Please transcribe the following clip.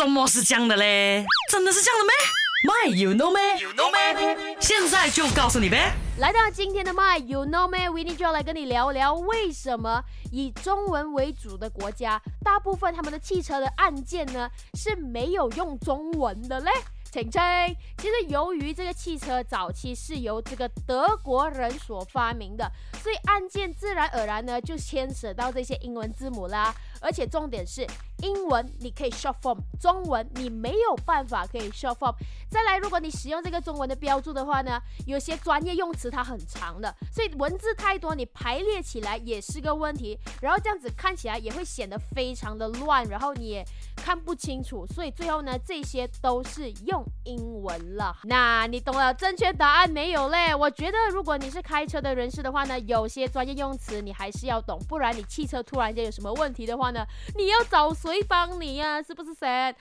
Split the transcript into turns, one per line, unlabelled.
什么是这样的嘞？真的是这样的咩？My you know 咩？You know 咩？现在就告诉你呗。
来到今天的 My You Know Me，维尼就要来跟你聊聊，为什么以中文为主的国家，大部分他们的汽车的按键呢是没有用中文的嘞？请听，其实由于这个汽车早期是由这个德国人所发明的，所以按键自然而然呢就牵扯到这些英文字母啦。而且重点是，英文你可以 short form，中文你没有办法可以 short form。再来，如果你使用这个中文的标注的话呢，有些专业用词它很长的，所以文字太多，你排列起来也是个问题。然后这样子看起来也会显得非常的乱，然后你也看不清楚。所以最后呢，这些都是用英文了。那你懂了正确答案没有嘞？我觉得如果你是开车的人士的话呢，有些专业用词你还是要懂，不然你汽车突然间有什么问题的话呢，你要找谁帮你呀？是不是神